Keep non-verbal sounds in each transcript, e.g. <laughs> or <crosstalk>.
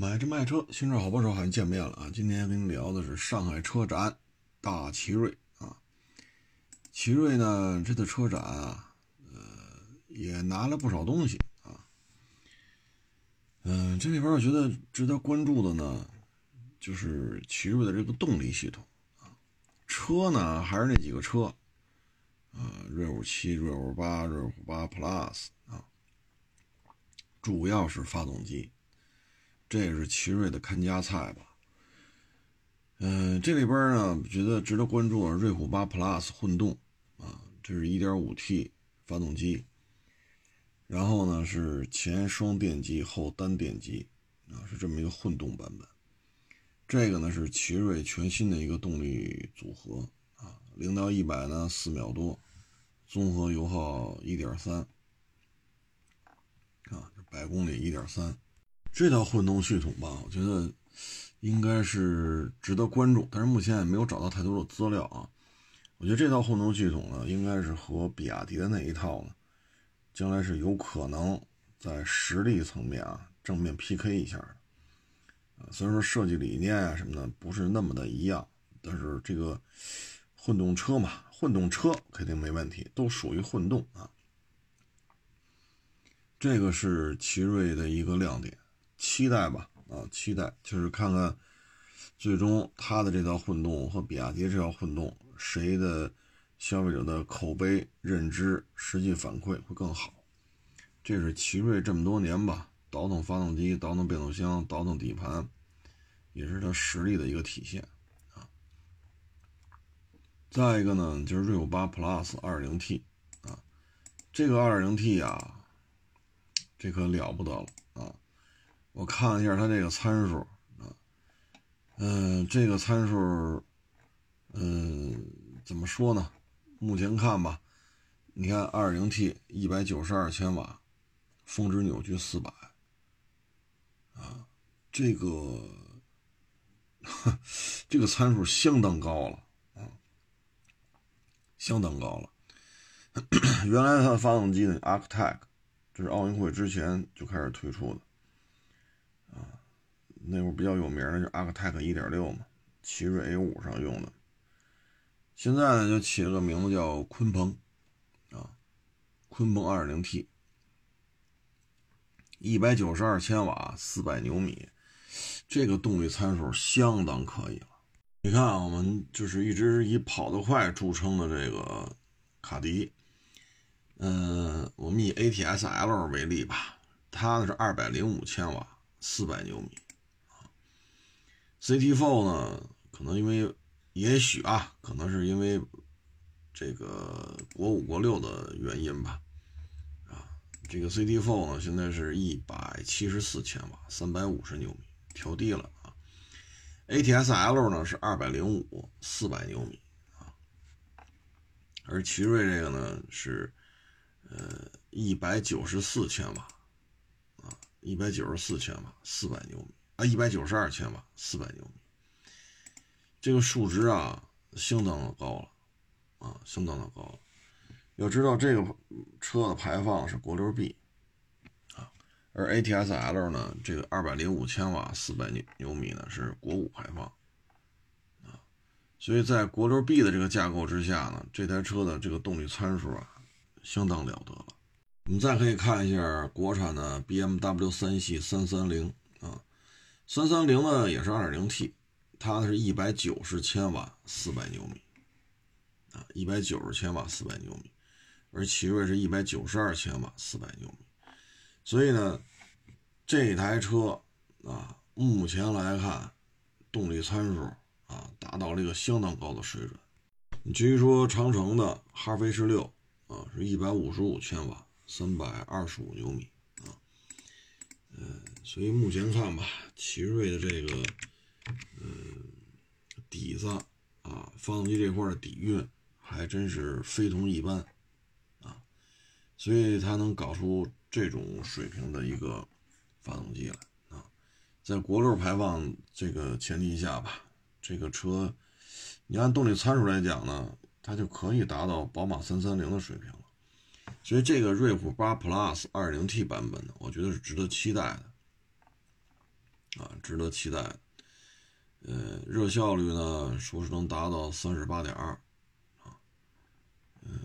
买车卖车，新车好不少，好像见面了啊！今天跟你聊的是上海车展大奇瑞啊。奇瑞呢，这次车展啊，呃，也拿了不少东西啊。嗯，这里边我觉得值得关注的呢，就是奇瑞的这个动力系统啊。车呢，还是那几个车，啊，瑞虎七、瑞虎八、瑞虎八 Plus 啊，主要是发动机。这也是奇瑞的看家菜吧。嗯，这里边呢，觉得值得关注啊，瑞虎8 Plus 混动啊，这是一点五 T 发动机，然后呢是前双电机后单电机啊，是这么一个混动版本。这个呢是奇瑞全新的一个动力组合啊，零到一百呢四秒多，综合油耗一点三啊，百公里一点三。这套混动系统吧，我觉得应该是值得关注，但是目前也没有找到太多的资料啊。我觉得这套混动系统呢，应该是和比亚迪的那一套呢，将来是有可能在实力层面啊正面 PK 一下的。啊，虽然说设计理念啊什么的不是那么的一样，但是这个混动车嘛，混动车肯定没问题，都属于混动啊。这个是奇瑞的一个亮点。期待吧，啊，期待就是看看，最终它的这套混动和比亚迪这套混动，谁的消费者的口碑、认知、实际反馈会更好？这是奇瑞这么多年吧，倒腾发动机、倒腾变速箱、倒腾底盘，也是它实力的一个体现啊。再一个呢，就是瑞虎八 Plus 2.0T 啊，这个 2.0T 啊，这可了不得了啊！我看了一下它这个参数啊，嗯，这个参数，嗯，怎么说呢？目前看吧，你看 2.0T 一百九十二千瓦，峰值扭矩四百，啊，这个 <laughs> 这个参数相当高了啊，相当高了。<coughs> 原来它的发动机呢，Arctic，这是奥运会之前就开始推出的。那会儿比较有名的就 Arctic 1.6嘛，奇瑞 A5 上用的。现在呢就起了个名字叫鲲鹏，啊，鲲鹏 2.0T，一百九十二千瓦，四百牛米，这个动力参数相当可以了。你看啊，我们就是一直以跑得快著称的这个卡迪，嗯，我们以 ATS-L 为例吧，它呢是二百零五千瓦，四百牛米。CT4 呢，可能因为，也许啊，可能是因为这个国五国六的原因吧，啊，这个 CT4 呢，现在是一百七十四千瓦，三百五十牛米，调低了啊。ATS-L 呢是二百零五，四百牛米啊，而奇瑞这个呢是呃一百九十四千瓦，啊，一百九十四千瓦，四百牛米。啊，一百九十二千瓦，四百牛米，这个数值啊，相当的高了，啊，相当的高了。要知道，这个车的排放是国六 B，啊，而 ATS-L 呢，这个二百零五千瓦，四百牛牛米呢是国五排放，啊，所以在国六 B 的这个架构之下呢，这台车的这个动力参数啊，相当了得了。我们再可以看一下国产的 BMW 三系三三零。三三零呢也是二点零 T，它是一百九十千瓦，四百牛米，啊，一百九十千瓦，四百牛米，而奇瑞是一百九十二千瓦，四百牛米，所以呢，这台车啊，目前来看，动力参数啊达到了一个相当高的水准。你至于说长城的哈弗 H 六啊，是一百五十五千瓦，三百二十五牛米啊。嗯，所以目前看吧，奇瑞的这个，嗯，底子啊，发动机这块的底蕴还真是非同一般啊，所以它能搞出这种水平的一个发动机来啊，在国六排放这个前提下吧，这个车，你按动力参数来讲呢，它就可以达到宝马三三零的水平了。所以这个瑞虎8 Plus 2.0T 版本呢，我觉得是值得期待的，啊，值得期待。呃，热效率呢，说是能达到三十八点二，啊，嗯，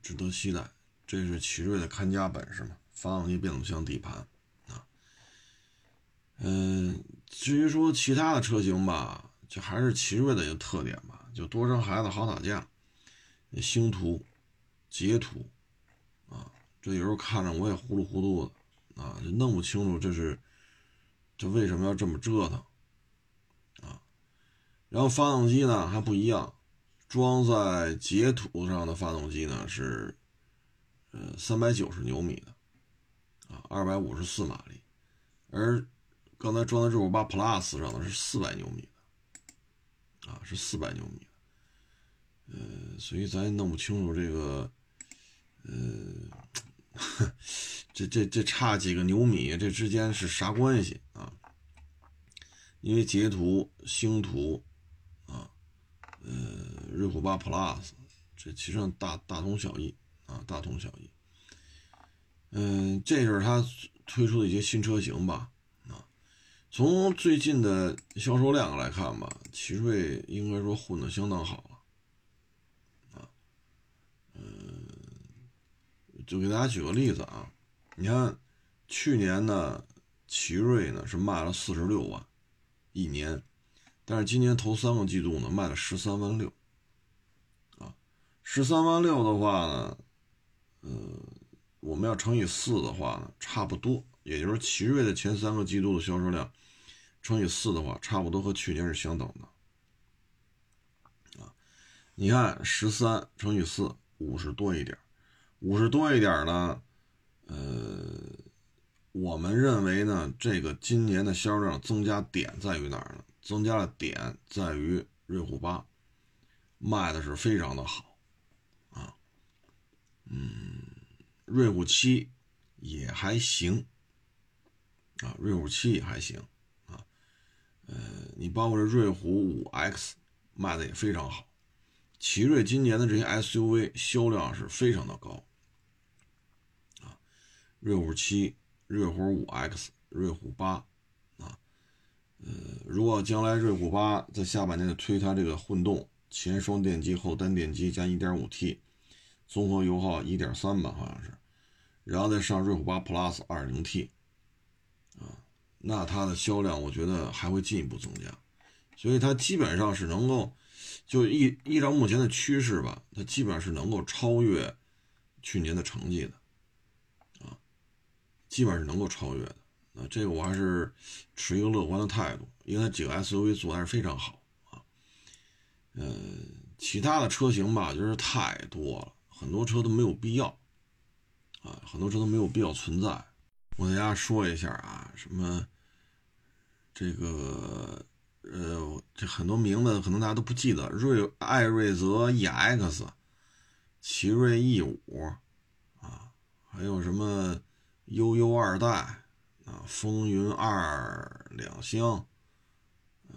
值得期待。这是奇瑞的看家本事嘛，发动机、变速箱、底盘，啊，嗯，至于说其他的车型吧，就还是奇瑞的一个特点吧，就多生孩子好打架，星途、捷途，啊，这有时候看着我也糊里糊涂的，啊，就弄不清楚这是，这为什么要这么折腾啊。然后发动机呢还不一样，装在捷途上的发动机呢是，呃三百九十牛米的，啊二百五十四马力，而刚才装在这五八 Plus 上的是四百牛米的，啊是四百牛米的，呃所以咱也弄不清楚这个，呃，这这这差几个牛米这之间是啥关系啊？因为捷途、星途啊。呃，瑞虎八 Plus，这其实上大大同小异啊，大同小异。嗯，这是它推出的一些新车型吧？啊，从最近的销售量来看吧，奇瑞应该说混的相当好了。啊，嗯，就给大家举个例子啊，你看去年呢，奇瑞呢是卖了四十六万一年。但是今年头三个季度呢，卖了十三万六，啊，十三万六的话呢，呃，我们要乘以四的话呢，差不多，也就是奇瑞的前三个季度的销售量乘以四的话，差不多和去年是相等的，啊，你看十三乘以四，五十多一点，五十多一点呢，呃，我们认为呢，这个今年的销量增加点在于哪儿呢？增加的点在于瑞虎八卖的是非常的好啊，嗯，瑞虎七也还行啊，瑞虎七也还行啊，呃，你包括这瑞虎五 X 卖的也非常好，奇瑞今年的这些 SUV 销量是非常的高，瑞虎七、瑞虎五 X、瑞虎八啊。呃，如果将来瑞虎八在下半年推它这个混动前双电机后单电机加 1.5T，综合油耗1.3吧，好像是，然后再上瑞虎八 Plus 2.0T，啊，那它的销量我觉得还会进一步增加，所以它基本上是能够，就依依照目前的趋势吧，它基本上是能够超越去年的成绩的，基本上是能够超越的。啊，这个我还是持一个乐观的态度，因为它几个 SUV 做的还是非常好啊。嗯，其他的车型吧，就是太多了，很多车都没有必要啊，很多车都没有必要存在。我给大家说一下啊，什么这个呃，这很多名字可能大家都不记得，瑞艾瑞泽 EX、奇瑞 E 五啊，还有什么悠悠二代。啊，风云二两厢，呃，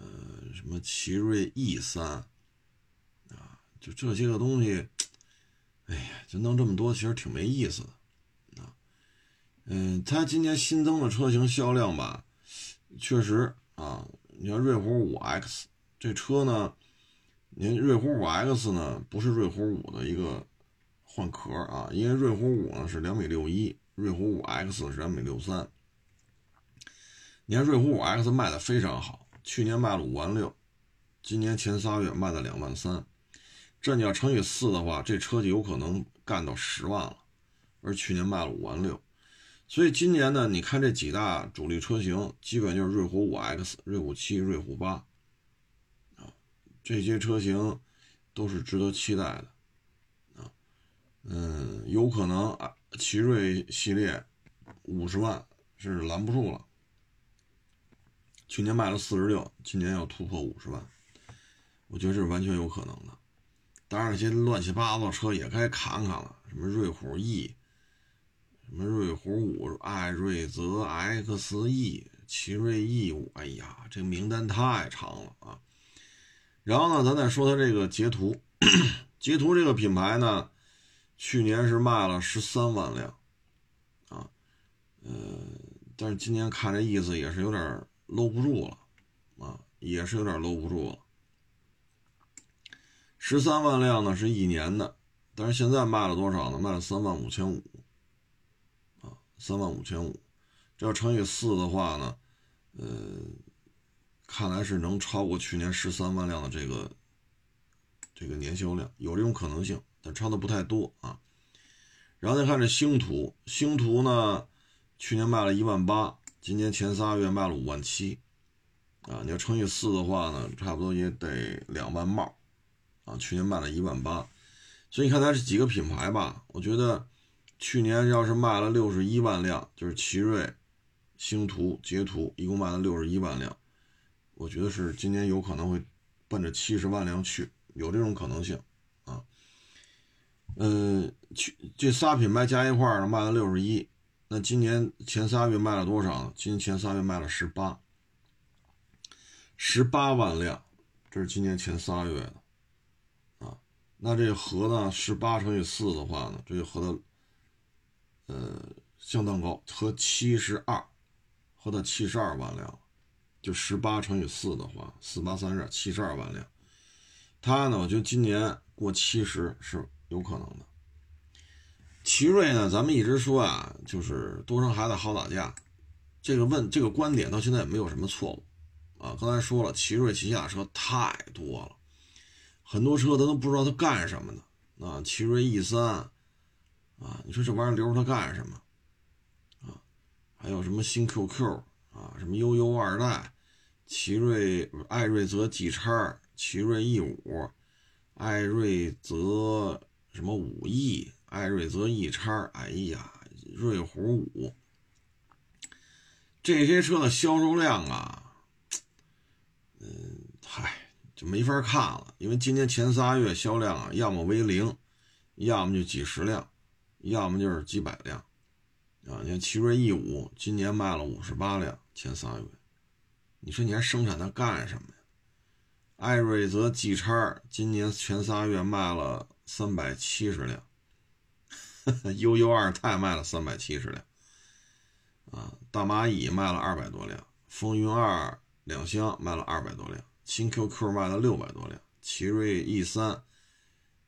什么奇瑞 E 三，啊，就这些个东西，<tsk> 哎呀，就弄这么多，其实挺没意思的，啊，嗯，它今年新增的车型销量吧，确实啊，你看瑞虎五 X 这车呢，您瑞虎五 X 呢不是瑞虎五的一个换壳啊，因为瑞虎五呢是两米六一，瑞虎五 X 是两米六三。你看瑞虎五 X 卖的非常好，去年卖了五万六，今年前仨月卖了两万三，这你要乘以四的话，这车就有可能干到十万了，而去年卖了五万六，所以今年呢，你看这几大主力车型，基本就是瑞虎五 X、瑞虎七、瑞虎八，啊，这些车型都是值得期待的，啊，嗯，有可能啊，奇瑞系列五十万是拦不住了。去年卖了四十六，今年要突破五十万，我觉得这是完全有可能的。当然，那些乱七八糟车也该砍砍了，什么瑞虎 E，什么瑞虎五、艾瑞泽 XE、奇瑞 E 五，哎呀，这名单太长了啊！然后呢，咱再说它这个捷途，<coughs> 捷途这个品牌呢，去年是卖了十三万辆，啊，呃，但是今年看这意思也是有点。搂不住了，啊，也是有点搂不住了。十三万辆呢是一年的，但是现在卖了多少呢？卖了三万五千五，啊，三万五千五，这要乘以四的话呢，呃，看来是能超过去年十三万辆的这个这个年销量，有这种可能性，但超的不太多啊。然后再看这星途，星途呢，去年卖了一万八，今年前仨月卖了五万七，啊，你要乘以四的话呢，差不多也得两万帽。啊，去年卖了一万八，所以你看它这几个品牌吧，我觉得去年要是卖了六十一万辆，就是奇瑞、星途、捷途，一共卖了六十一万辆，我觉得是今年有可能会奔着七十万辆去，有这种可能性。嗯，去这仨品牌加一块儿，卖了六十一，那今年前仨月卖了多少？今年前仨月卖了十八，十八万辆，这是今年前仨月的啊。那这合呢？十八乘以四的话呢，这就合到，呃，相当高，合七十二，合到七十二万辆，就十八乘以四的话，四八三十二，七十二万辆。它呢，我觉得今年过七十是有可能的。奇瑞呢，咱们一直说啊，就是多生孩子好打架，这个问这个观点到现在也没有什么错误啊。刚才说了，奇瑞旗下车太多了。很多车他都不知道它干什么的啊，奇瑞 E 三啊，你说这玩意儿留着它干什么啊？还有什么新 QQ 啊，什么悠悠二代，奇瑞艾瑞泽 G 叉，奇瑞 E 五，艾瑞泽什么五 E，艾瑞泽 E 叉，哎呀，瑞虎五，这些车的销售量啊，嗯，嗨。就没法看了，因为今年前仨月销量啊，要么为零，要么就几十辆，要么就是几百辆，啊，你看奇瑞 E 五今年卖了五十八辆，前仨月，你说你还生产它干什么呀？艾瑞泽 G 叉今年前仨月卖了三百七十辆，<laughs> 悠悠二太卖了三百七十辆，啊，大蚂蚁卖了二百多辆，风云二两厢卖了二百多辆。新 QQ 卖了六百多辆，奇瑞 E 三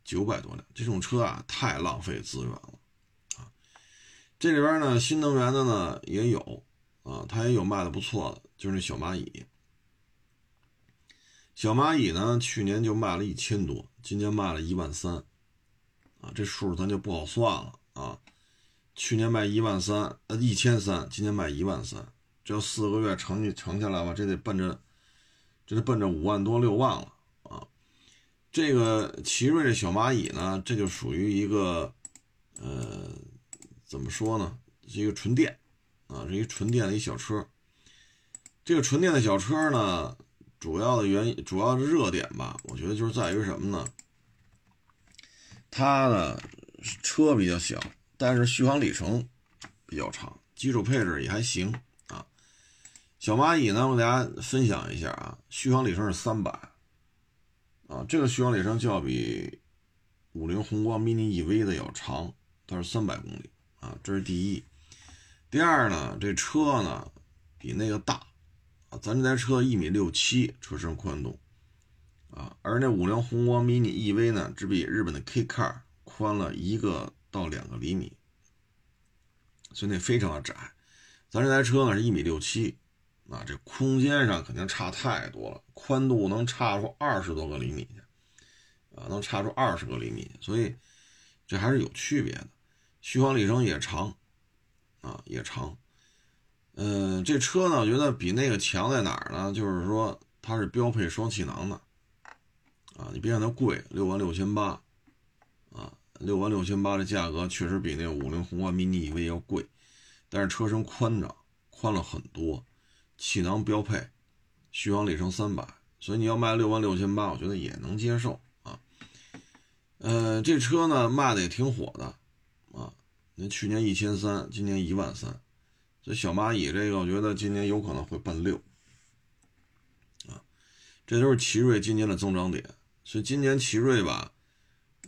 九百多辆，这种车啊太浪费资源了。啊！这里边呢，新能源的呢也有。啊，它也有卖的不错的，就是那小蚂蚁。小蚂蚁呢，去年就卖了一千多，今年卖了一万三啊，这数咱就不好算了啊。去年卖一万三，呃一千三，今年卖一万三，这要四个月乘乘下来吧，这得奔着。这是奔着五万多六万了啊！这个奇瑞的小蚂蚁呢，这就属于一个，呃，怎么说呢？是一个纯电啊，是一个纯电的一小车。这个纯电的小车呢，主要的原因、主要的热点吧，我觉得就是在于什么呢？它呢车比较小，但是续航里程比较长，基础配置也还行啊。小蚂蚁呢，我给大家分享一下啊，续航里程是三百，啊，这个续航里程就要比五菱宏光 mini EV 的要长，它是三百公里啊，这是第一。第二呢，这车呢比那个大，咱这台车一米六七车身宽度啊，而那五菱宏光 mini EV 呢，只比日本的 K Car 宽了一个到两个厘米，所以那非常的窄。咱这台车呢是一米六七。啊这空间上肯定差太多了，宽度能差出二十多个厘米去，啊，能差出二十个厘米，所以这还是有区别的。续航里程也长，啊，也长。嗯，这车呢，我觉得比那个强在哪儿呢？就是说它是标配双气囊的，啊，你别看它贵，六万六千八，啊，六万六千八的价格确实比那五菱宏光 mini EV 要贵，但是车身宽敞，宽了很多。气囊标配，续航里程三百，所以你要卖六万六千八，我觉得也能接受啊。呃，这车呢卖的也挺火的啊，那去年一千三，今年一万三，所以小蚂蚁这个我觉得今年有可能会奔六啊。这都是奇瑞今年的增长点，所以今年奇瑞吧，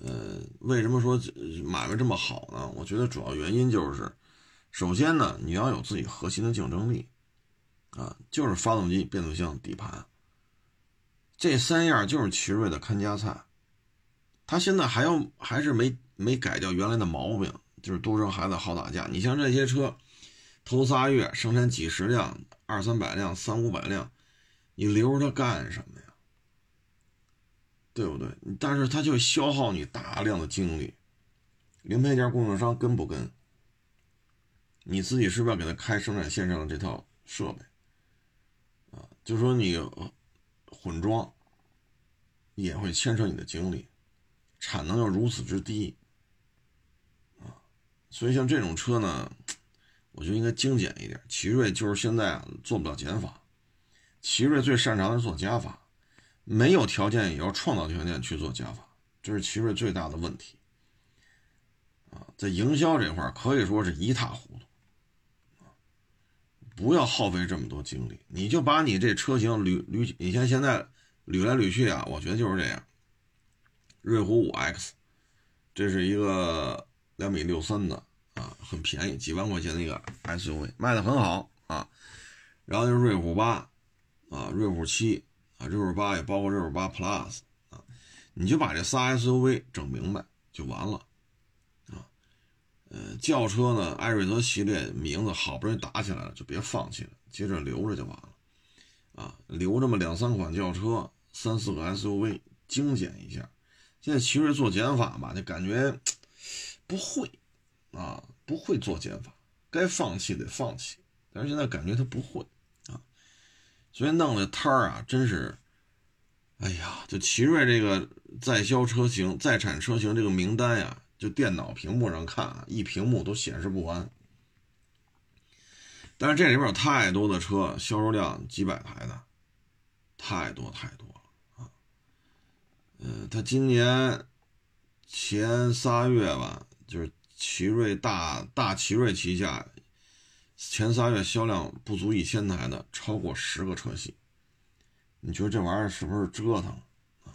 呃，为什么说买卖这么好呢？我觉得主要原因就是，首先呢，你要有自己核心的竞争力。啊，就是发动机、变速箱、底盘，这三样就是奇瑞的看家菜。他现在还要还是没没改掉原来的毛病，就是多生孩子好打架。你像这些车，头仨月生产几十辆、二三百辆、三五百辆，你留着它干什么呀？对不对？但是它就消耗你大量的精力。零配件供应商跟不跟？你自己是不是要给他开生产线上的这套设备？啊，就说你混装也会牵扯你的精力。产能又如此之低，啊，所以像这种车呢，我觉得应该精简一点。奇瑞就是现在啊做不了减法，奇瑞最擅长的是做加法，没有条件也要创造条件去做加法，这是奇瑞最大的问题。啊，在营销这块可以说是一塌糊涂，不要耗费这么多精力，你就把你这车型捋捋，你像现在捋来捋去啊，我觉得就是这样。瑞虎五 X，这是一个两米六三的啊，很便宜，几万块钱的一个 SUV，卖的很好啊。然后就是瑞虎八啊，瑞虎七啊，瑞虎八也包括瑞虎八 Plus 啊，你就把这仨 SUV 整明白就完了啊。呃，轿车呢，艾瑞泽系列名字好不容易打起来了，就别放弃了，接着留着就完了啊，留这么两三款轿车，三四个 SUV，精简一下。现在奇瑞做减法吧，就感觉不会啊，不会做减法，该放弃得放弃，但是现在感觉他不会啊，所以弄的摊儿啊，真是，哎呀，就奇瑞这个在销车型、在产车型这个名单呀，就电脑屏幕上看啊，一屏幕都显示不完。但是这里边有太多的车，销售量几百台的，太多太多了啊。嗯，他今年前仨月吧，奇瑞大大奇瑞旗下前三月销量不足一千台的超过十个车系，你觉得这玩意儿是不是折腾啊？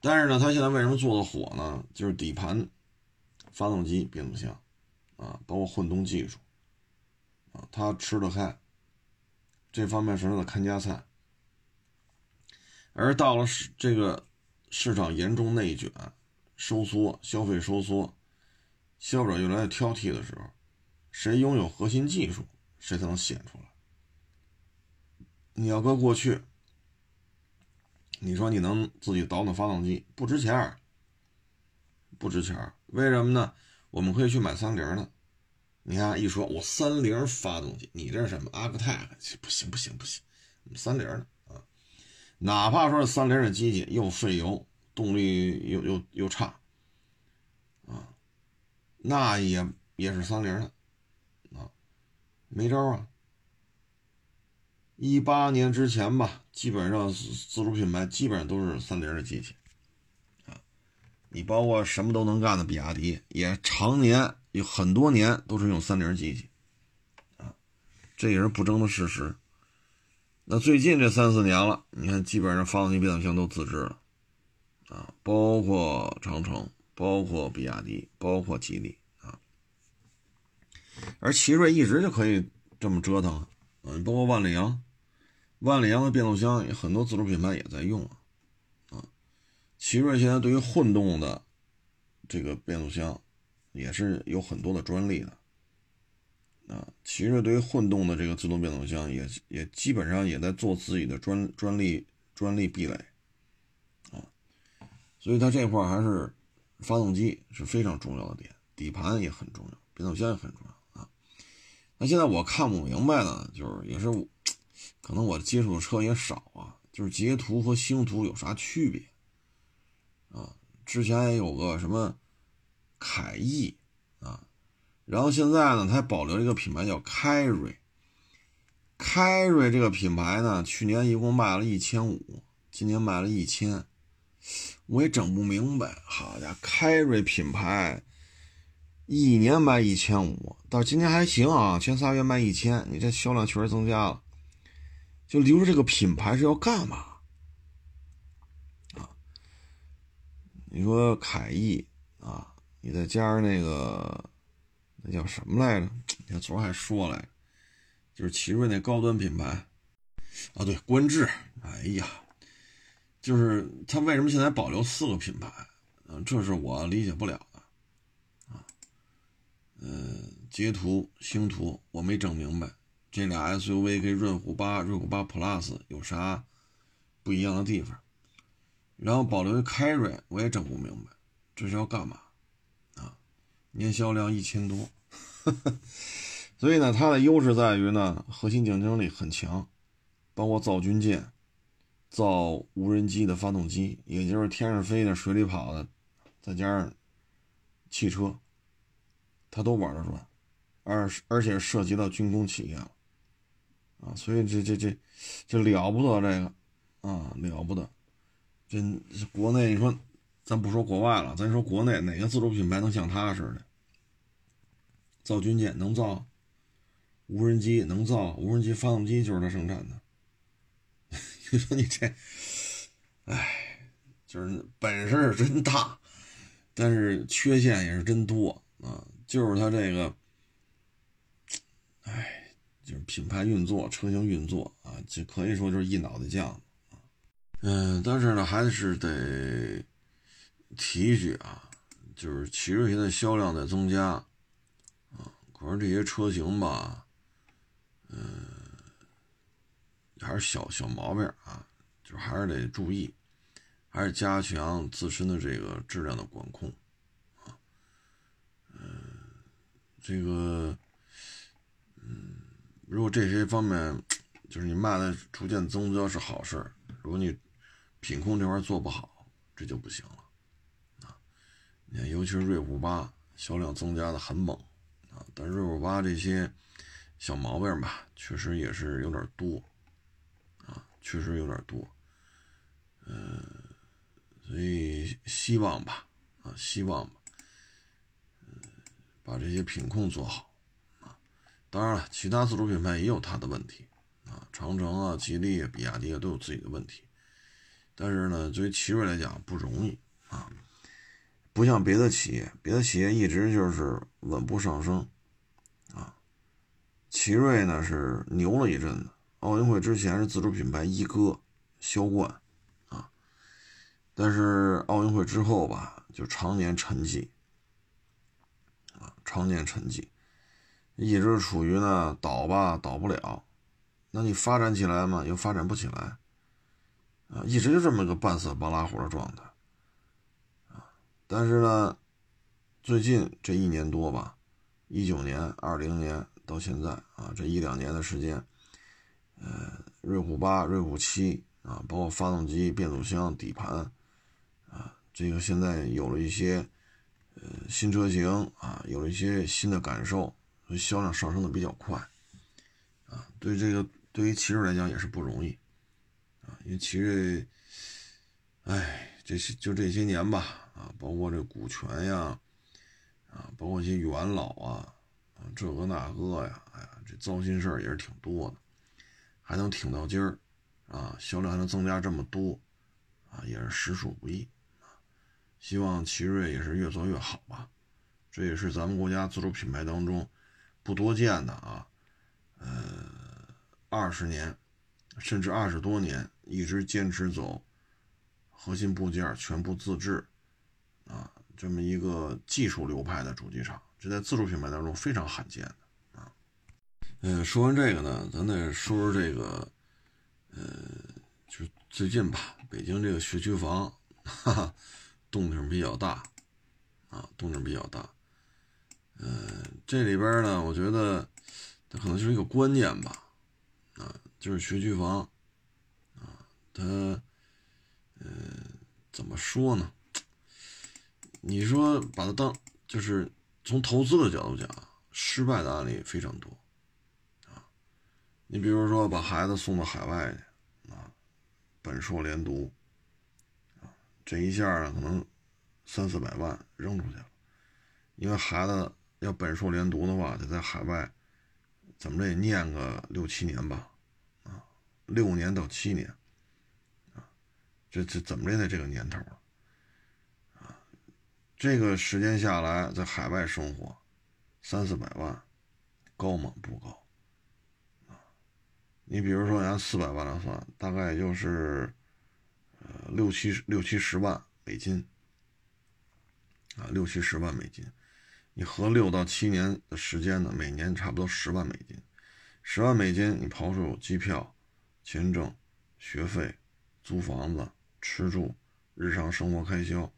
但是呢，他现在为什么做的火呢？就是底盘、发动机、变速箱啊，包括混动技术啊，他吃得开，这方面是他的看家菜。而到了市这个。市场严重内卷、收缩、消费收缩，消费者越来越挑剔的时候，谁拥有核心技术，谁才能显出来。你要搁过去，你说你能自己倒腾发动机，不值钱儿不值钱儿为什么呢？我们可以去买三菱的。你看，一说我三菱发动机，你这是什么阿克泰？不行不行不行，三菱的啊。哪怕说是三菱的机器又费油，动力又又又差，那也也是三菱的，啊，没招啊。一八年之前吧，基本上自主品牌基本上都是三菱的机器，啊，你包括什么都能干的比亚迪，也常年有很多年都是用三菱机器，啊，这也是不争的事实。那最近这三四年了，你看基本上发动机、变速箱都自制了，啊，包括长城，包括比亚迪，包括吉利啊，而奇瑞一直就可以这么折腾，嗯，包括万里扬，万里扬的变速箱很多自主品牌也在用啊，啊，奇瑞现在对于混动的这个变速箱也是有很多的专利的。啊，奇瑞对于混动的这个自动变速箱也也基本上也在做自己的专专利专利壁垒，啊，所以它这块还是发动机是非常重要的点，底盘也很重要，变速箱也很重要啊。那现在我看不明白呢，就是也是可能我接触的车也少啊，就是捷途和星途有啥区别啊？之前也有个什么凯翼啊。然后现在呢，它还保留一个品牌叫凯瑞。凯瑞这个品牌呢，去年一共卖了一千五，今年卖了一千，我也整不明白。好家伙，凯瑞品牌一年卖一千五，到今年还行啊，前仨月卖一千，你这销量确实增加了。就留着这个品牌是要干嘛？啊？你说凯翼啊，你再加上那个。那叫什么来着？你看昨儿还说来，就是奇瑞那高端品牌啊，对，观致，哎呀，就是它为什么现在保留四个品牌？嗯，这是我理解不了的啊。嗯，捷途、星途，我没整明白这俩 SUV 跟瑞虎八、瑞虎八 Plus 有啥不一样的地方。然后保留凯瑞，我也整不明白，这是要干嘛？啊，年销量一千多。<laughs> 所以呢，它的优势在于呢，核心竞争力很强，包括造军舰、造无人机的发动机，也就是天上飞的、水里跑的，再加上汽车，他都玩得转，而而且涉及到军工企业了，啊，所以这这这这了不得，这个啊了不得，这国内你说，咱不说国外了，咱说国内哪个自主品牌能像他似的？造军舰能造，无人机能造，无人机发动机就是他生产的。你说你这，哎，就是本事真大，但是缺陷也是真多啊。就是他这个，哎，就是品牌运作、车型运作啊，就可以说就是一脑袋酱啊。嗯，但是呢，还是得提一句啊，就是奇瑞现在销量在增加啊。可是这些车型吧，嗯，还是小小毛病啊，就还是得注意，还是加强自身的这个质量的管控啊。嗯，这个，嗯，如果这些方面就是你卖的逐渐增加是好事如果你品控这块做不好，这就不行了啊。你看，尤其是瑞虎八销量增加的很猛。啊，但瑞虎八这些小毛病吧，确实也是有点多，确实有点多，嗯，所以希望吧，啊，希望吧，嗯，把这些品控做好，啊，当然了，其他自主品牌也有它的问题，啊，长城啊、吉利、啊比亚迪啊都有自己的问题，但是呢，对于奇瑞来讲不容易，啊。不像别的企业，别的企业一直就是稳步上升，啊，奇瑞呢是牛了一阵子，奥运会之前是自主品牌一哥，销冠，啊，但是奥运会之后吧，就常年沉寂，啊，常年沉寂，一直处于呢倒吧倒不了，那你发展起来嘛又发展不起来，啊，一直就这么个半死不拉活的状态。啊但是呢，最近这一年多吧，一九年、二零年到现在啊，这一两年的时间，呃，瑞虎八、瑞虎七啊，包括发动机、变速箱、底盘啊，这个现在有了一些呃新车型啊，有了一些新的感受，所以销量上升的比较快啊。对这个对于奇瑞来讲也是不容易啊，因为奇瑞，哎，这些就这些年吧。啊，包括这股权呀，啊，包括一些元老啊，啊，这个那个呀，哎呀，这糟心事儿也是挺多的，还能挺到今儿，啊，销量还能增加这么多，啊，也是实属不易，啊，希望奇瑞也是越做越好吧，这也是咱们国家自主品牌当中不多见的啊，呃，二十年，甚至二十多年一直坚持走核心部件全部自制。啊，这么一个技术流派的主机厂，这在自主品牌当中非常罕见的。嗯，说完这个呢，咱再说说这个，呃，就最近吧，北京这个学区房，哈哈，动静比较大啊，动静比较大。嗯，这里边呢，我觉得它可能就是一个观念吧，啊，就是学区房啊，它，呃，怎么说呢？你说把它当就是从投资的角度讲，失败的案例非常多。你比如说把孩子送到海外去啊，本硕连读啊，这一下可能三四百万扔出去了，因为孩子要本硕连读的话，得在海外怎么着也念个六七年吧啊，六年到七年，这这怎么着也得这个年头了。这个时间下来，在海外生活，三四百万，高吗？不高，你比如说按四百万来算，大概也就是呃六七六七十万美金啊，六七十万美金。你合六到七年的时间呢，每年差不多十万美金。十万美金，你刨除机票、签证、学费、租房子、吃住、日常生活开销，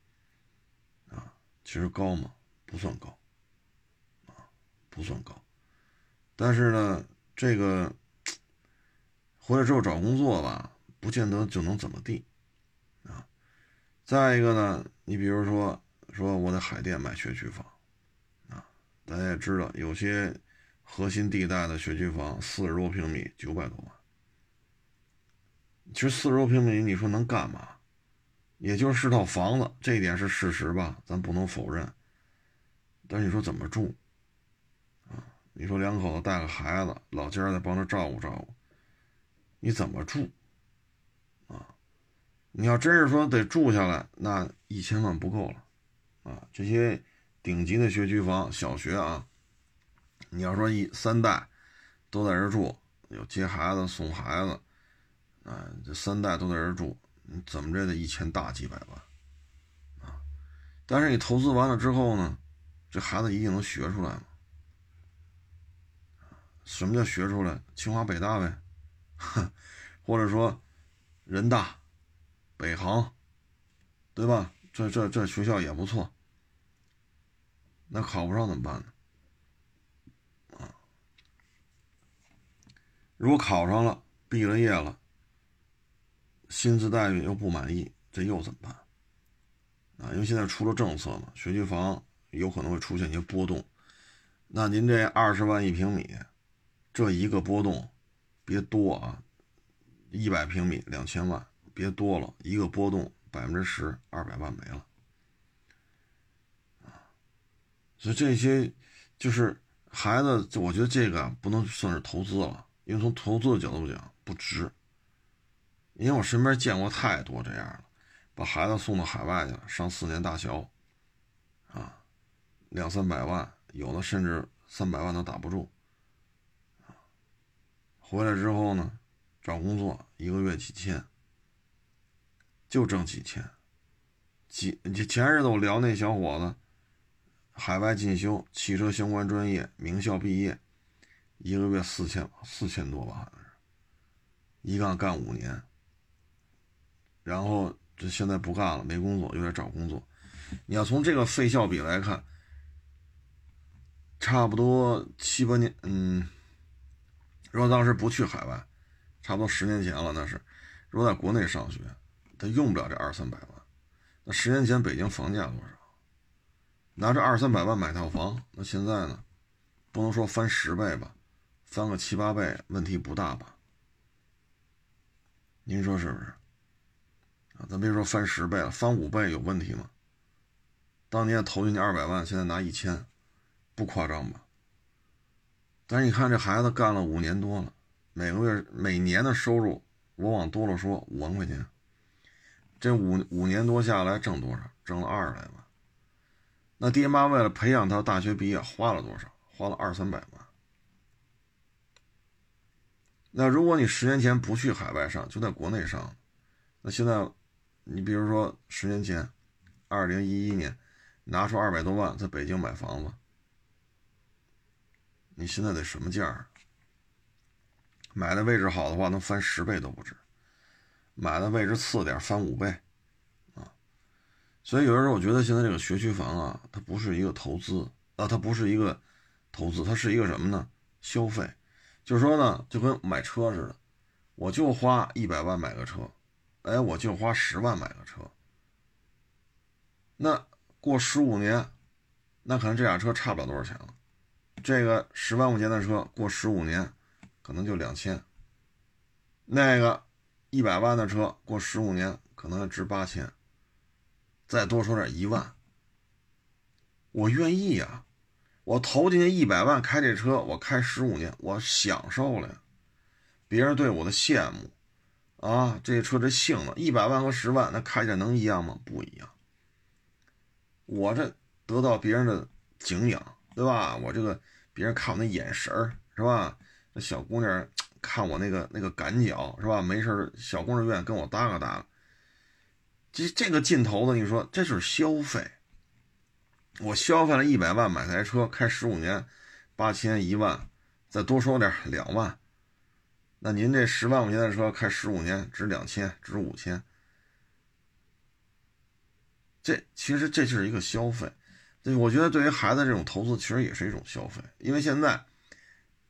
啊，其实高吗？不算高，啊，不算高。但是呢，这个回来之后找工作吧，不见得就能怎么地，啊。再一个呢，你比如说，说我在海淀买学区房，啊，大家也知道有些。核心地带的学区房，四十多平米，九百多万。其实四十多平米，你说能干嘛？也就是套房子，这一点是事实吧？咱不能否认。但是你说怎么住？啊，你说两口子带个孩子，老家再帮着照顾照顾，你怎么住？啊，你要真是说得住下来，那一千万不够了。啊，这些顶级的学区房，小学啊。你要说一三代都在这住，有接孩子送孩子，啊，这三代都在这住，你怎么着得一千大几百万，啊！但是你投资完了之后呢，这孩子一定能学出来吗？什么叫学出来？清华北大呗，哼 <laughs> 或者说人大、北航，对吧？这这这学校也不错，那考不上怎么办呢？啊如果考上了，毕了业了，薪资待遇又不满意，这又怎么办？啊，因为现在出了政策嘛，学区房有可能会出现一些波动。那您这二十万一平米，这一个波动，别多啊，一百平米两千万，别多了，一个波动百分之十，二百万没了。啊，所以这些就是孩子，我觉得这个不能算是投资了。因为从投资的角度讲不值，因为我身边见过太多这样了，把孩子送到海外去了，上四年大学，啊，两三百万，有的甚至三百万都打不住，回来之后呢，找工作一个月几千，就挣几千，几前日子我聊那小伙子，海外进修汽车相关专业，名校毕业。一个月四千四千多吧，好像是，一干干五年，然后这现在不干了，没工作，又在找工作。你要从这个费效比来看，差不多七八年，嗯，如果当时不去海外，差不多十年前了，那是，如果在国内上学，他用不了这二三百万。那十年前北京房价多少？拿这二三百万买套房，那现在呢？不能说翻十倍吧。翻个七八倍问题不大吧？您说是不是？啊，咱别说翻十倍了，翻五倍有问题吗？当年投进去二百万，现在拿一千，不夸张吧？但是你看这孩子干了五年多了，每个月每年的收入，我往多了说五万块钱，这五五年多下来挣多少？挣了二十来万。那爹妈为了培养他大学毕业花了多少？花了二三百万。那如果你十年前不去海外上，就在国内上，那现在，你比如说十年前，二零一一年，拿出二百多万在北京买房子，你现在得什么价？买的位置好的话，能翻十倍都不止；买的位置次点，翻五倍，啊！所以有的时候我觉得现在这个学区房啊，它不是一个投资啊，它不是一个投资，它是一个什么呢？消费。就是说呢，就跟买车似的，我就花一百万买个车，哎，我就花十万买个车。那过十五年，那可能这俩车差不了多少钱了。这个十万块钱的车过十五年，可能就两千。那个一百万的车过十五年可能值八千。再多说点一万，我愿意呀。我投进去一百万开这车，我开十五年，我享受了呀。别人对我的羡慕，啊，这车这性能，一百万和十万，那开起来能一样吗？不一样。我这得到别人的敬仰，对吧？我这个别人看我那眼神儿，是吧？那小姑娘看我那个那个赶脚是吧？没事小姑娘愿意跟我搭个搭。这这个劲头子，你说这是消费？我消费了一百万买台车，开十五年，八千一万，再多说点两万。那您这十万块钱的车开十五年，值两千，值五千。这其实这就是一个消费。对，我觉得对于孩子这种投资，其实也是一种消费。因为现在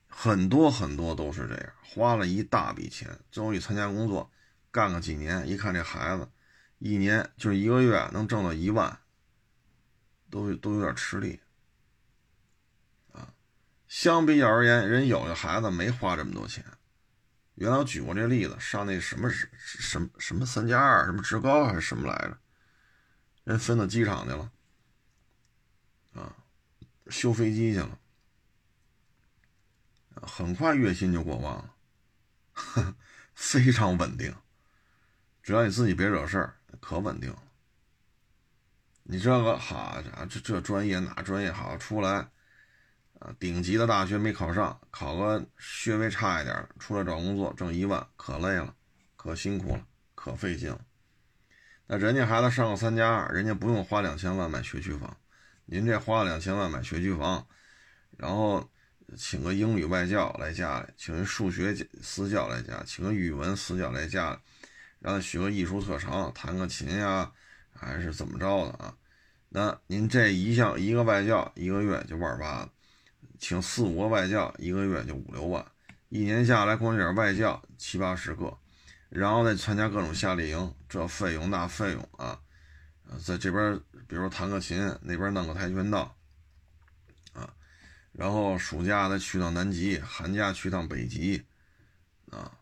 很多很多都是这样，花了一大笔钱，最后一参加工作，干个几年，一看这孩子。一年就是一个月能挣到一万，都都有点吃力啊。相比较而言，人有的孩子没花这么多钱。原来我举过这例子，上那什么什什么什么三加二，什么职高还是什么来着？人分到机场去了，修飞机去了，很快月薪就过万了，非常稳定。只要你自己别惹事儿。可稳定了，你这个好家伙，这这专业哪专业好出来啊？顶级的大学没考上，考个学位差一点，出来找工作挣一万，可累了，可辛苦了，可费劲了。那人家孩子上个三加二，人家不用花两千万买学区房，您这花了两千万买学区房，然后请个英语外教来家里，请个数学私教来家，请个语文私教来家里。让他学个艺术特长，弹个琴呀，还是怎么着的啊？那您这一项一个外教一个月就万八了，请四五个外教一个月就五六万，一年下来光点外教七八十个，然后再参加各种夏令营，这费用那费用啊，在这边比如弹个琴，那边弄个跆拳道，啊，然后暑假再去趟南极，寒假去趟北极，啊。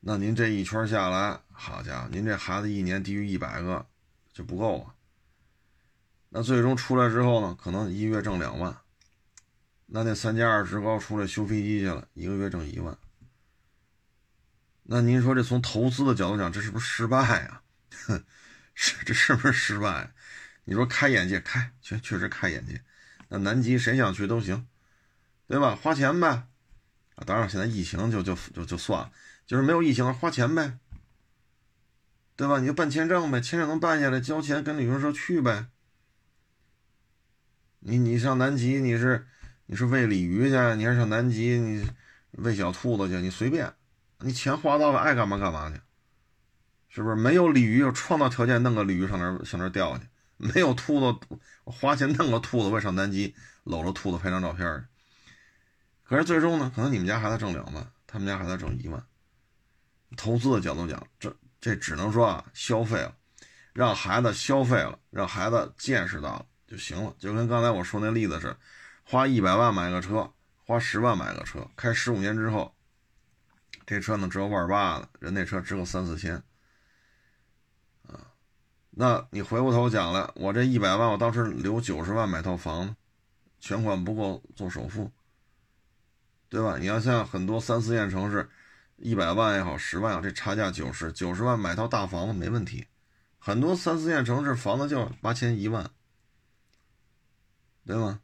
那您这一圈下来，好家伙，您这孩子一年低于一百个就不够啊。那最终出来之后呢，可能一月挣两万。那那三加二职高出来修飞机去了，一个月挣一万。那您说这从投资的角度讲，这是不是失败啊？<laughs> 哼，是这是不是失败？你说开眼界，开确确实开眼界。那南极谁想去都行，对吧？花钱呗。啊，当然现在疫情就就就就算了。就是没有疫情了，花钱呗，对吧？你就办签证呗，签证能办下来，交钱跟旅行社去呗。你你上南极，你是你是喂鲤鱼去，你还上南极你喂小兔子去？你随便，你钱花到了，爱干嘛干嘛去，是不是？没有鲤鱼，创造条件弄个鲤鱼上那上那钓去；没有兔子，我花钱弄个兔子，我上单机搂着兔子拍张照片可是最终呢，可能你们家孩子挣两万，他们家孩子挣一万。投资的角度讲，这这只能说啊，消费了，让孩子消费了，让孩子见识到了就行了。就跟刚才我说那例子是，花一百万买个车，花十万买个车，开十五年之后，这车能值个万八的，人那车值个三四千，那你回过头讲了，我这一百万，我当时留九十万买套房子，全款不够做首付，对吧？你要像很多三四线城市。一百万也好，十万也好，这差价九十九十万买套大房子没问题。很多三四线城市房子就八千一万，对吗？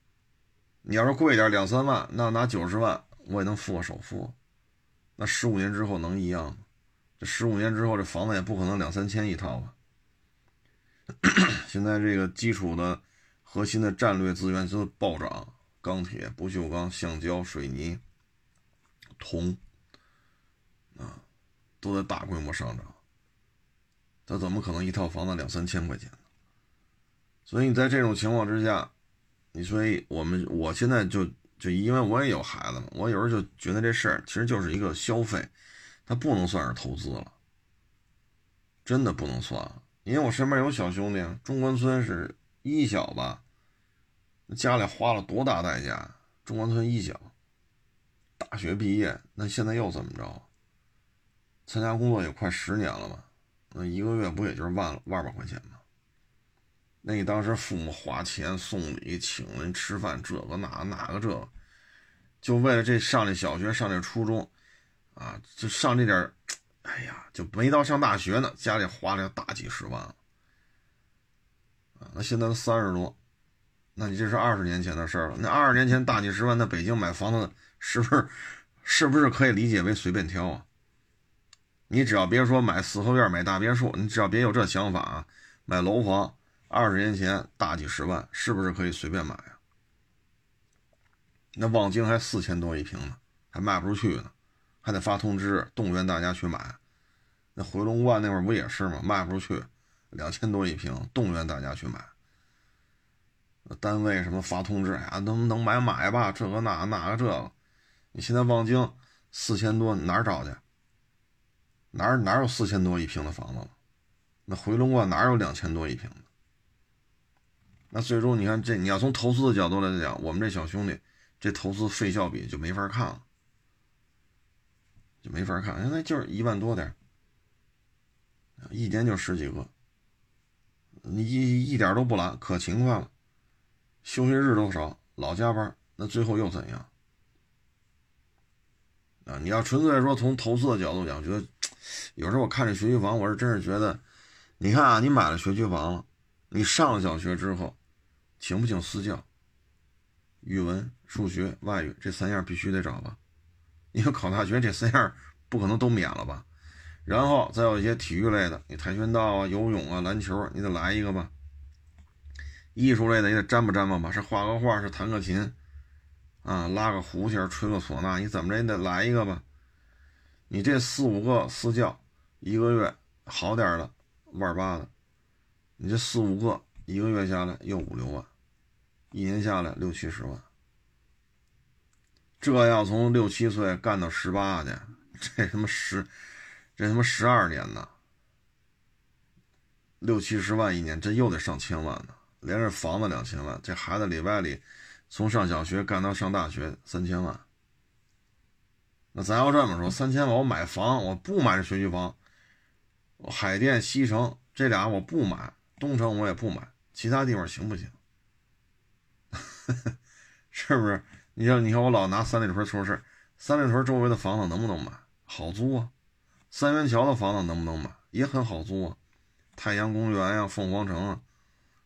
你要是贵点两三万，那拿九十万我也能付个首付。那十五年之后能一样吗？这十五年之后这房子也不可能两三千一套吧？<clears throat> 现在这个基础的核心的战略资源就是暴涨，钢铁、不锈钢、橡胶、水泥、铜。啊，都在大规模上涨，他怎么可能一套房子两三千块钱呢？所以你在这种情况之下，你所以我们我现在就就因为我也有孩子嘛，我有时候就觉得这事儿其实就是一个消费，它不能算是投资了，真的不能算。因为我身边有小兄弟，中关村是一小吧，家里花了多大代价？中关村一小，大学毕业，那现在又怎么着？参加工作也快十年了吧？那一个月不也就是万万把块钱吗？那你当时父母花钱送礼请人吃饭，这个那哪个这，就为了这上这小学上这初中，啊，就上这点哎呀，就没到上大学呢，家里花了大几十万了啊，那现在都三十多，那你这是二十年前的事了。那二十年前大几十万，那北京买房子是不是 <laughs> 是不是可以理解为随便挑啊？你只要别说买四合院、买大别墅，你只要别有这想法啊，买楼房，二十年前大几十万，是不是可以随便买啊？那望京还四千多一平呢，还卖不出去呢，还得发通知动员大家去买。那回龙观那会儿不也是吗？卖不出去，两千多一平，动员大家去买。单位什么发通知呀？能能买买吧，这个那那个这个。你现在望京四千多哪儿找去？哪儿哪儿有四千多一平的房子了？那回龙观哪有两千多一平的？那最终你看这，你要从投资的角度来讲，我们这小兄弟这投资费效比就没法看了，就没法看。现在就是一万多点一年就十几个，你一一点都不懒，可勤快了，休息日都少，老加班，那最后又怎样？啊，你要纯粹说从投资的角度讲，觉得有时候我看这学区房，我是真是觉得，你看啊，你买了学区房了，你上了小学之后，请不请私教？语文、数学、外语这三样必须得找吧？因为考大学这三样不可能都免了吧？然后再有一些体育类的，你跆拳道啊、游泳啊、篮球，你得来一个吧？艺术类的也得沾吧沾吧吧，是画个画，是弹个琴。啊，拉个胡琴，吹个唢呐，你怎么着也得来一个吧？你这四五个私教，一个月好点的万八的，你这四五个一个月下来又五六万，一年下来六七十万。这要从六七岁干到十八去，这他妈十，这他妈十二年呢，六七十万一年，这又得上千万呢，连着房子两千万，这孩子里外里。从上小学干到上大学三千万，那咱要这么说，三千万我买房，我不买这学区房，海淀西城这俩我不买，东城我也不买，其他地方行不行？<laughs> 是不是？你像你看我老拿三里屯说事三里屯周围的房子能不能买？好租啊！三元桥的房子能不能买？也很好租啊！太阳公园呀，凤凰城啊，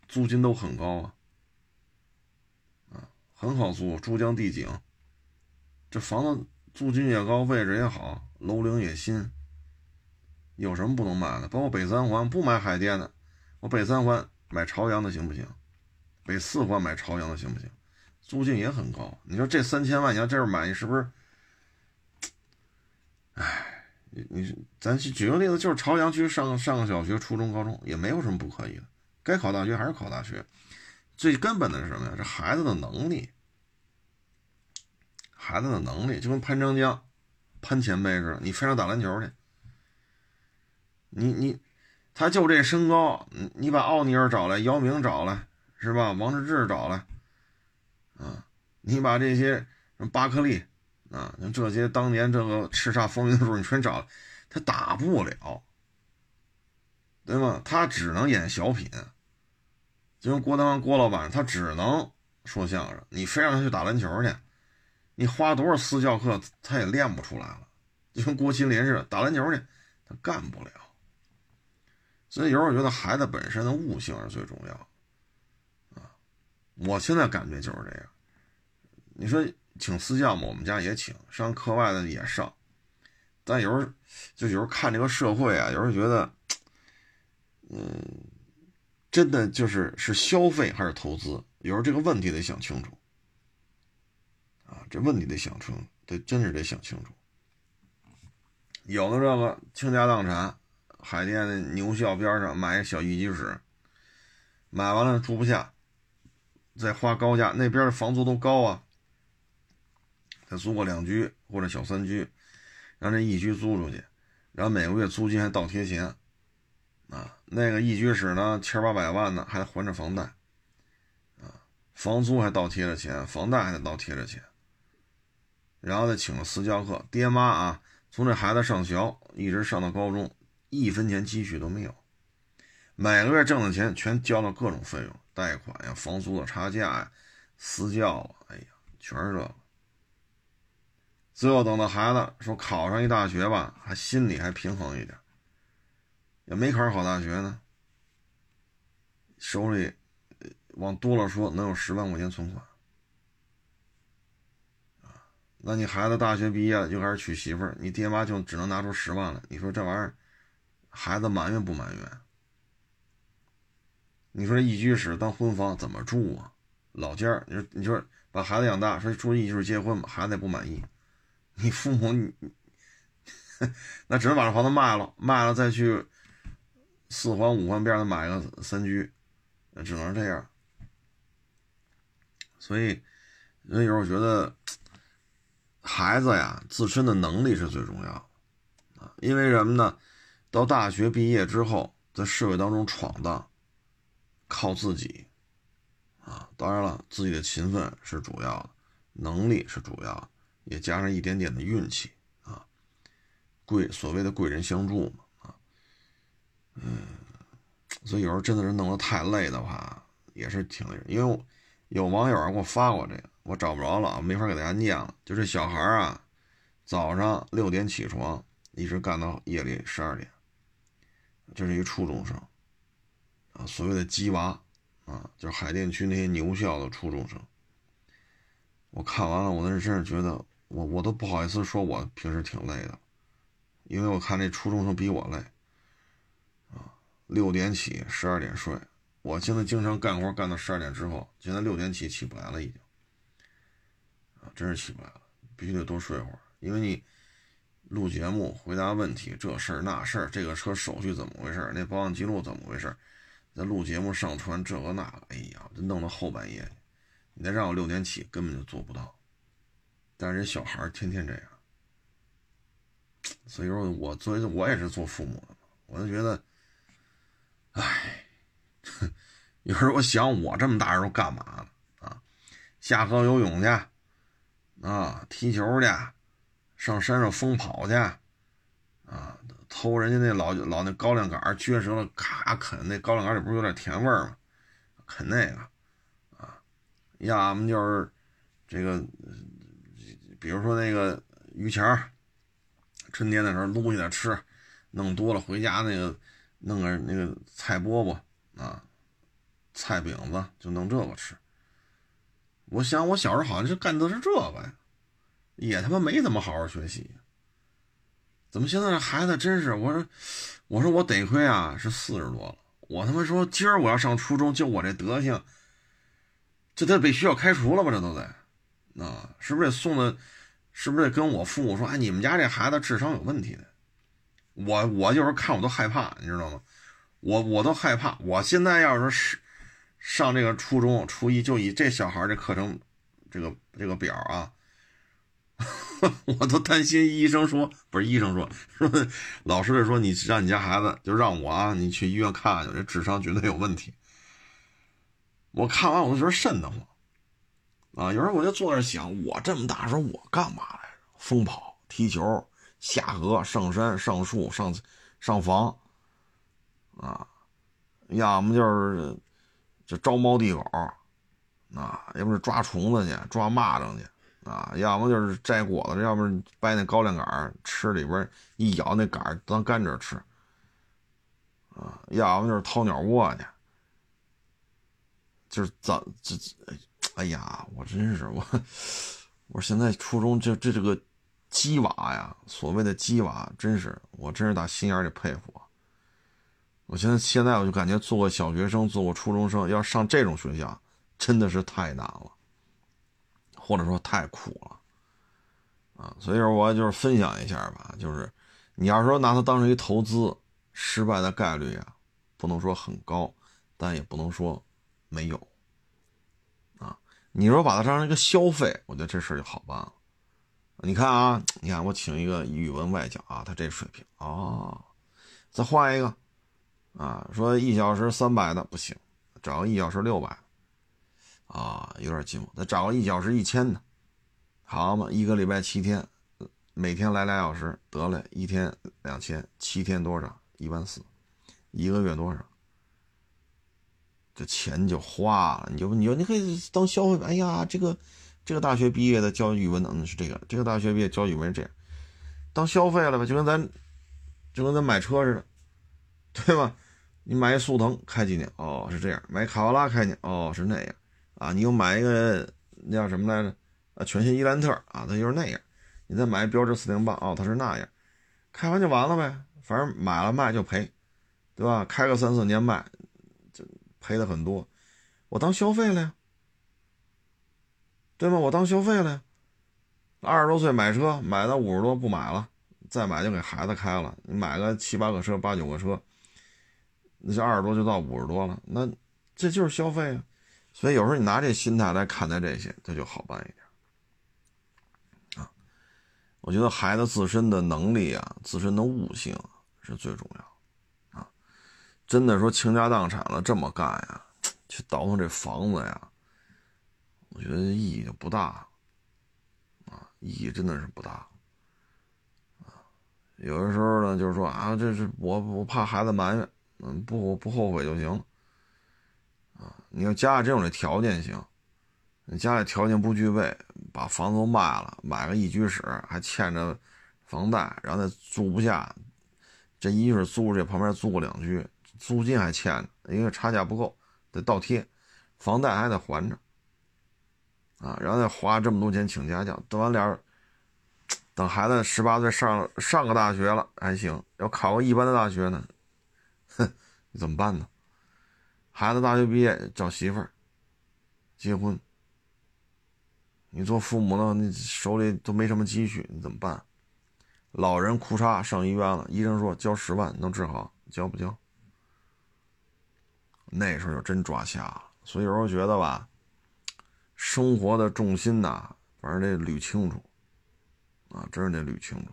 租金都很高啊。很好租，珠江帝景，这房子租金也高，位置也好，楼龄也新，有什么不能买的？包括北三环，不买海淀的，我北三环买朝阳的行不行？北四环买朝阳的行不行？租金也很高。你说这三千万，你要这样买，你是不是？哎，你你咱举个例子，就是朝阳区上上个小学、初中、高中也没有什么不可以的，该考大学还是考大学。最根本的是什么呀？这孩子的能力，孩子的能力就跟潘长江、潘前辈似的。你非常打篮球去，你你，他就这身高，你你把奥尼尔找来，姚明找来，是吧？王治郅找来，啊，你把这些什么巴克利啊，像这些当年这个叱咤风云的时候，你全找来，他打不了，对吗？他只能演小品。就跟郭德纲郭老板，他只能说相声。你非让他去打篮球去，你花多少私教课，他也练不出来了。就跟郭麒麟似的，打篮球去，他干不了。所以有时候我觉得孩子本身的悟性是最重要啊。我现在感觉就是这样。你说请私教嘛，我们家也请，上课外的也上。但有时候就有时候看这个社会啊，有时候觉得，嗯。真的就是是消费还是投资？有时候这个问题得想清楚啊，这问题得想清，得真是得想清楚。有的这个倾家荡产，海淀的牛校边上买小一居室，买完了住不下，再花高价，那边的房租都高啊。再租个两居或者小三居，让这一居租出去，然后每个月租金还倒贴钱。啊，那个一居室呢，千八百万呢，还还着房贷，啊，房租还倒贴着钱，房贷还得倒贴着钱，然后再请个私教课，爹妈啊，从这孩子上学一直上到高中，一分钱积蓄都没有，每个月挣的钱全交了各种费用，贷款呀，房租的差价呀，私教啊，哎呀，全是这个。最后等到孩子说考上一大学吧，还心里还平衡一点。也没考上好大学呢，手里往多了说能有十万块钱存款，那你孩子大学毕业了就开始娶媳妇儿，你爹妈就只能拿出十万来，你说这玩意儿，孩子埋怨不埋怨？你说这一居室当婚房怎么住啊？老家儿，你说你说把孩子养大，说住一居室结婚吧，孩子也不满意。你父母你，<laughs> 那只能把这房子卖了，卖了再去四环五环边上买个三居，那只能这样。所以，所以有时候我觉得，孩子呀，自身的能力是最重要的啊。因为什么呢？到大学毕业之后，在社会当中闯荡，靠自己啊。当然了，自己的勤奋是主要的，能力是主要的，也加上一点点的运气啊。贵所谓的贵人相助嘛啊。嗯，所以有时候真的是弄得太累的话，也是挺累，因为。有网友给我发过这个，我找不着了，没法给大家念了。就这小孩啊，早上六点起床，一直干到夜里十二点。这是一初中生，啊，所谓的鸡娃，啊，就是海淀区那些牛校的初中生。我看完了，我那真是觉得，我我都不好意思说我平时挺累的，因为我看那初中生比我累，啊，六点起，十二点睡。我现在经常干活干到十二点之后，现在六点起起不来了，已经啊，真是起不来了，必须得多睡会儿。因为你录节目、回答问题，这事儿那事儿，这个车手续怎么回事？那保养记录怎么回事？在录节目上传这个那个，哎呀，这弄到后半夜，你再让我六点起，根本就做不到。但是人小孩天天这样，所以说，我作为我也是做父母的，我就觉得，唉。<laughs> 有时候我想，我这么大人干嘛呢？啊，下河游泳去，啊，踢球去，上山上疯跑去，啊，偷人家那老老那高粱杆儿，撅折了咔啃那高粱杆里不是有点甜味儿吗？啃那个，啊，要么就是这个，比如说那个榆钱儿春天的时候撸起来吃，弄多了回家那个弄个那个菜饽饽。啊，菜饼子就弄这个吃。我想我小时候好像就干的是这个呀，也他妈没怎么好好学习。怎么现在这孩子真是？我说，我说我得亏啊，是四十多了。我他妈说今儿我要上初中，就我这德行，这得被学校开除了吧？这都得，啊，是不是得送的？是不是得跟我父母说？哎，你们家这孩子智商有问题的。我我有时候看我都害怕，你知道吗？我我都害怕，我现在要是是上这个初中初一，就以这小孩这课程，这个这个表啊，<laughs> 我都担心。医生说不是医生说说，老师说你让你家孩子就让我啊，你去医院看看，这智商绝对有问题。我看完我都觉得瘆得慌啊！有时候我就坐那想，我这么大时候我干嘛来着？疯跑、踢球、下河、上山、上树、上上房。啊，要么就是就招猫递狗，啊，要不是抓虫子去，抓蚂蚱去，啊，要么就是摘果子，要不掰那高粱杆吃里边一咬那杆当甘蔗吃，啊，要么就是掏鸟窝去，就是怎这这，哎呀，我真是我，我现在初中这这这个鸡娃呀，所谓的鸡娃，真是我真是打心眼里佩服。我现在现在我就感觉做个小学生，做个初中生，要上这种学校，真的是太难了，或者说太苦了，啊！所以说，我就是分享一下吧，就是你要说拿它当成一投资，失败的概率啊，不能说很高，但也不能说没有，啊！你说把它当成一个消费，我觉得这事就好办了。你看啊，你看我请一个语文外教啊，他这水平啊，再换一个。啊，说一小时三百的不行，找个一小时六百，啊，有点进步。再找个一小时一千的，好嘛，一个礼拜七天，每天来俩小时，得嘞，一天两千，七天多少？一万四，一个月多少？这钱就花了。你就你就你可以当消费。哎呀，这个这个大学毕业的教语文的是这个，这个大学毕业教语文这样，当消费了吧？就跟咱就跟咱买车似的。对吧？你买一速腾开几年？哦，是这样。买卡罗拉开几年？哦，是那样。啊，你又买一个那叫什么来着啊，全新伊兰特啊，它就是那样。你再买标致四零八哦，它是那样，开完就完了呗，反正买了卖就赔，对吧？开个三四年卖，就赔的很多，我当消费了呀，对吗？我当消费了呀。二十多岁买车，买到五十多不买了，再买就给孩子开了。你买个七八个车、八九个车，那就二十多就到五十多了，那这就是消费啊。所以有时候你拿这心态来看待这些，它就好办一点啊。我觉得孩子自身的能力啊，自身的悟性是最重要啊。真的说倾家荡产了这么干呀，去倒腾这房子呀，我觉得意义就不大啊。意义真的是不大，啊，有的时候呢，就是说啊，这是我我怕孩子埋怨，嗯，不不后悔就行，啊，你要家里真有这条件行，你家里条件不具备，把房子都卖了，买个一居室，还欠着房贷，然后再住不下，这一居室租这旁边租个两居，租金还欠着，因为差价不够，得倒贴，房贷还得还着。啊，然后再花这么多钱请家教，等完了，等孩子十八岁上上个大学了还行，要考个一般的大学呢，哼，你怎么办呢？孩子大学毕业找媳妇儿，结婚，你做父母的，你手里都没什么积蓄，你怎么办？老人哭嚓上医院了，医生说交十万能治好，交不交？那时候就真抓瞎了，所以有时候觉得吧。生活的重心呐，反正得捋清楚，啊，真是得捋清楚。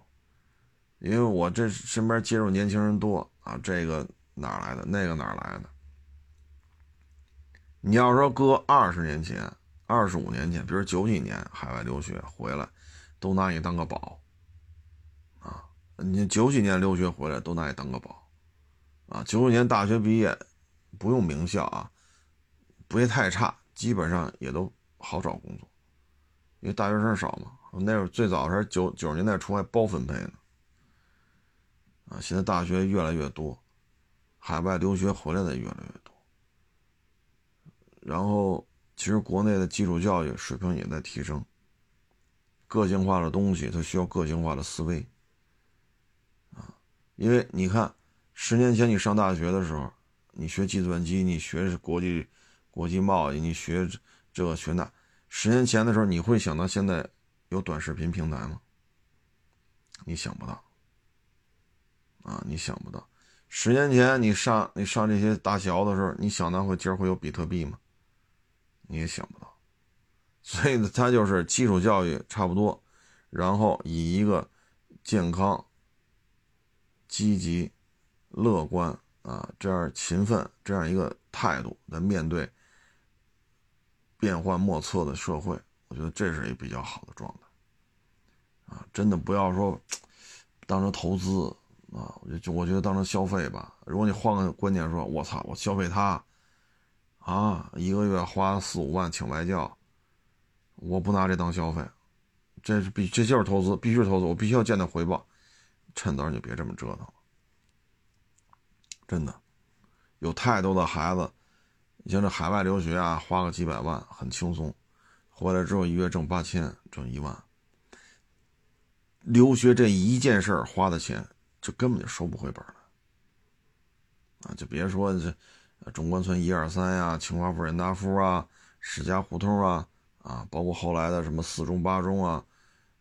因为我这身边接触年轻人多啊，这个哪来的，那个哪来的？你要说搁二十年前、二十五年前，比如九几年海外留学回来，都拿你当个宝，啊，你九几年留学回来都拿你当个宝，啊，九几年大学毕业，不用名校啊，不会太差，基本上也都。好找工作，因为大学生少嘛。那会儿最早是九九十年代初还包分配呢，啊，现在大学越来越多，海外留学回来的越来越多。然后，其实国内的基础教育水平也在提升，个性化的东西它需要个性化的思维，啊，因为你看，十年前你上大学的时候，你学计算机，你学国际国际贸易，你学。这个学那，十年前的时候，你会想到现在有短视频平台吗？你想不到，啊，你想不到。十年前你上你上这些大学的时候，你想到会今儿会有比特币吗？你也想不到。所以呢，他就是基础教育差不多，然后以一个健康、积极、乐观啊这样勤奋这样一个态度来面对。变幻莫测的社会，我觉得这是一个比较好的状态，啊，真的不要说当成投资啊，我就我觉得当成消费吧。如果你换个观念说，我操，我消费他，啊，一个月花四五万请外教，我不拿这当消费，这是必这就是投资，必须是投资，我必须要见到回报，趁早就别这么折腾了，真的，有太多的孩子。你像这海外留学啊，花个几百万很轻松，回来之后一月挣八千，挣一万。留学这一件事花的钱，就根本就收不回本了。啊，就别说这中关村一二三呀，清华附人大附啊，史家胡同啊，啊，包括后来的什么四中八中啊，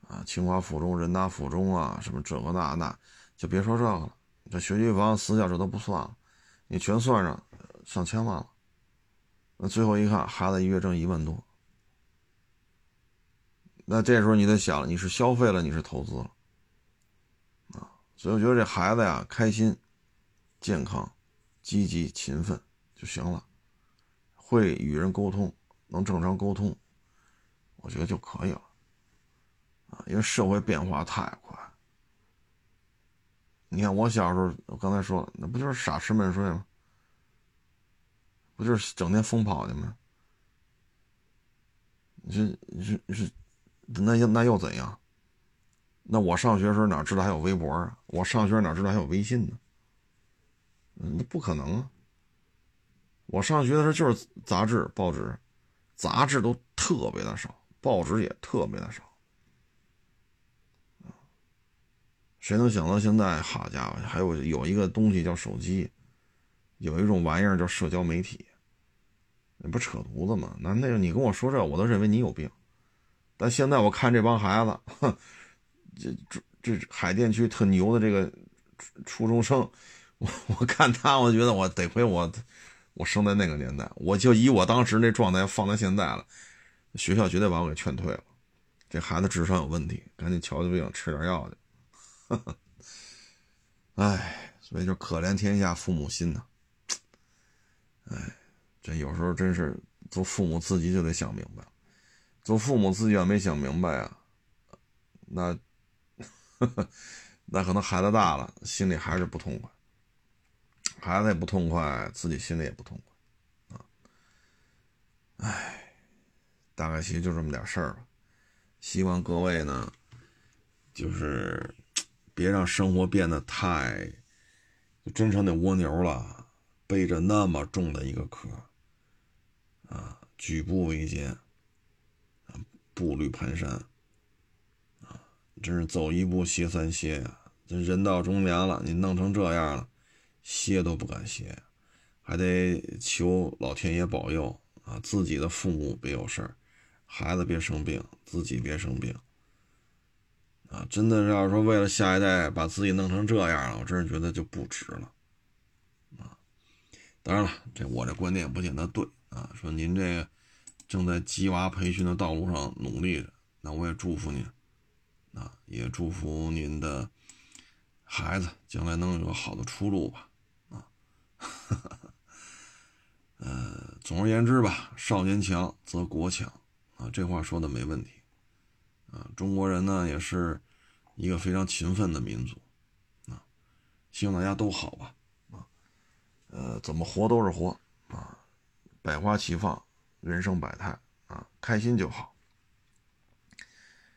啊，清华附中、人大附中啊，什么这个那那，就别说这个了。这学区房、私教这都不算了，你全算上，上千万了。那最后一看，孩子一月挣一万多，那这时候你得想，你是消费了，你是投资了，啊，所以我觉得这孩子呀，开心、健康、积极、勤奋就行了，会与人沟通，能正常沟通，我觉得就可以了，啊，因为社会变化太快，你看我小时候，我刚才说了，那不就是傻吃闷睡吗？不就是整天疯跑的吗？你是你是你是，那又那又怎样？那我上学时候哪知道还有微博啊？我上学哪知道还有微信呢？那不可能啊！我上学的时候就是杂志、报纸，杂志都特别的少，报纸也特别的少。谁能想到现在，好家伙，还有有一个东西叫手机，有一种玩意儿叫社交媒体，那不扯犊子吗？那那个你跟我说这，我都认为你有病。但现在我看这帮孩子，哼，这这这海淀区特牛的这个初中生，我我看他，我觉得我得亏我我生在那个年代，我就以我当时那状态放在现在了，学校绝对把我给劝退了。这孩子智商有问题，赶紧瞧瞧病，吃点药去。呵呵，哎，所以就可怜天下父母心呐。哎，这有时候真是做父母自己就得想明白。做父母自己要没想明白啊，那，呵呵，那可能孩子大了，心里还是不痛快。孩子也不痛快，自己心里也不痛快啊。哎，大概其实就这么点事儿吧。希望各位呢，就是。别让生活变得太，真成那蜗牛了，背着那么重的一个壳，啊，举步维艰，啊，步履蹒跚，啊，真是走一步歇三歇呀！这人到中年了，你弄成这样了，歇都不敢歇，还得求老天爷保佑啊，自己的父母别有事儿，孩子别生病，自己别生病。啊，真的要说为了下一代把自己弄成这样了，我真是觉得就不值了。啊，当然了，这我这观点不见得对啊。说您这正在鸡娃培训的道路上努力着，那我也祝福您，啊，也祝福您的孩子将来能有个好的出路吧。啊，<laughs> 呃，总而言之吧，少年强则国强啊，这话说的没问题。啊，中国人呢也是一个非常勤奋的民族，啊，希望大家都好吧，啊，呃，怎么活都是活，啊，百花齐放，人生百态，啊，开心就好。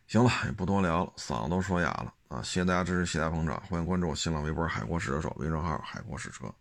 行了，也不多聊了，嗓子都说哑了，啊，谢谢大家支持，谢谢大捧场，欢迎关注我新浪微博“海阔试车手”微信号“海阔试车”。